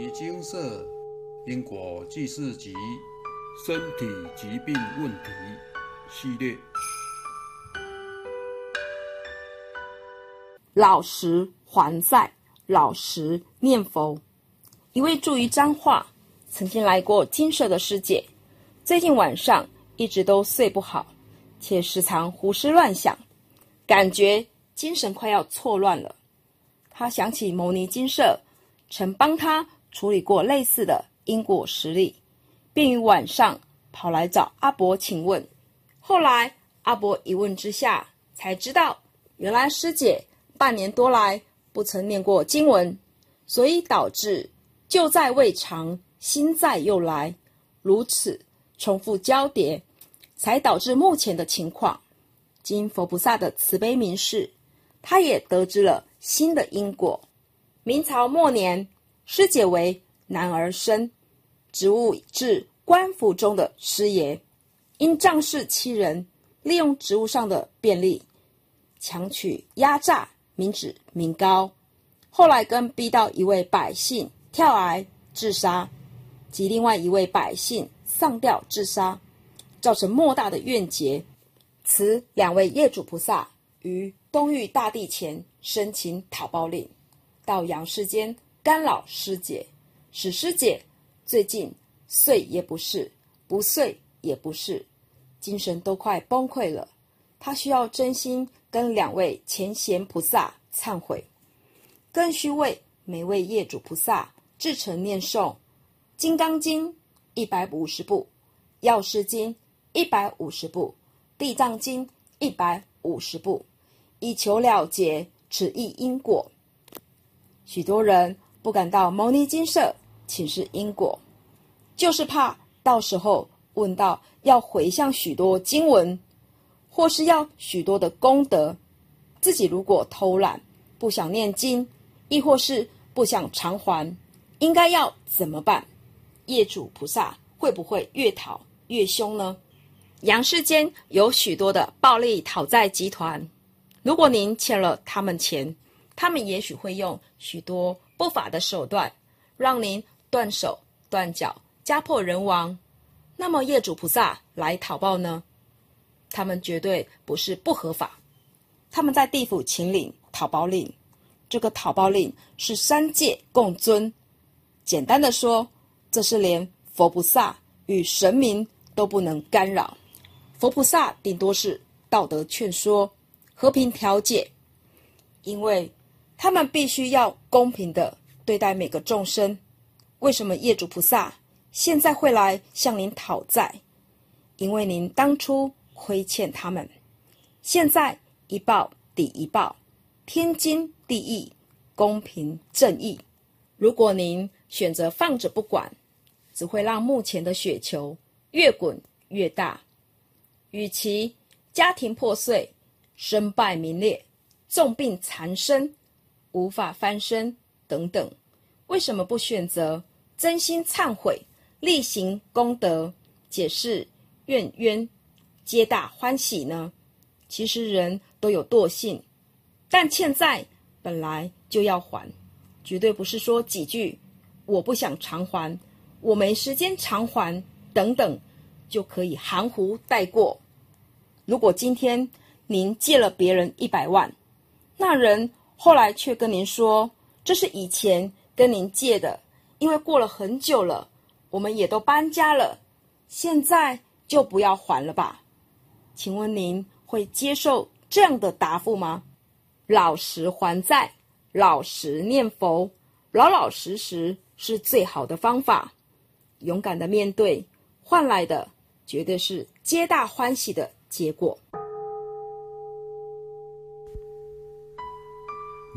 尼金色因果记事集身体疾病问题系列。老实还债，老实念佛。一位住于彰化、曾经来过金舍的师姐，最近晚上一直都睡不好，且时常胡思乱想，感觉精神快要错乱了。他想起牟尼金舍曾帮他处理过类似的因果实例，便于晚上跑来找阿伯请问。后来阿伯一问之下，才知道原来师姐半年多来不曾念过经文，所以导致旧债未偿，新债又来，如此重复交叠，才导致目前的情况。经佛菩萨的慈悲明示，他也得知了新的因果。明朝末年，师姐为男儿身，职务至官府中的师爷，因仗势欺人，利用职务上的便利，强取压榨民脂民膏，后来更逼到一位百姓跳崖自杀，及另外一位百姓上吊自杀，造成莫大的怨结。此两位业主菩萨于东域大帝前申请讨包令，到阳世间干扰师姐，使师姐最近睡也不是，不睡也不是，精神都快崩溃了。她需要真心跟两位前贤菩萨忏悔，更需为每位业主菩萨至诚念诵《金刚经》一百五十部，《药师经》一百五十部，《地藏经》一百五十部，以求了结此一因果。许多人不敢到牟尼金舍请示因果，就是怕到时候问到要回向许多经文，或是要许多的功德，自己如果偷懒不想念经，亦或是不想偿还，应该要怎么办？业主菩萨会不会越讨越凶呢？阳世间有许多的暴力讨债集团，如果您欠了他们钱，他们也许会用许多不法的手段，让您断手断脚、家破人亡。那么业主菩萨来讨报呢？他们绝对不是不合法，他们在地府请领讨报令，这个讨报令是三界共尊。简单的说，这是连佛菩萨与神明都不能干扰。佛菩萨顶多是道德劝说、和平调解，因为他们必须要公平的对待每个众生。为什么业主菩萨现在会来向您讨债？因为您当初亏欠他们，现在一报抵一报，天经地义，公平正义。如果您选择放着不管，只会让目前的雪球越滚越大。与其家庭破碎、身败名裂、重病缠身、无法翻身等等，为什么不选择真心忏悔、力行功德、解释怨冤、皆大欢喜呢？其实人都有惰性，但欠债本来就要还，绝对不是说几句“我不想偿还”“我没时间偿还”等等就可以含糊带过。如果今天您借了别人一百万，那人后来却跟您说这是以前跟您借的，因为过了很久了，我们也都搬家了，现在就不要还了吧？请问您会接受这样的答复吗？老实还债，老实念佛，老老实实是最好的方法。勇敢的面对，换来的绝对是皆大欢喜的。结果，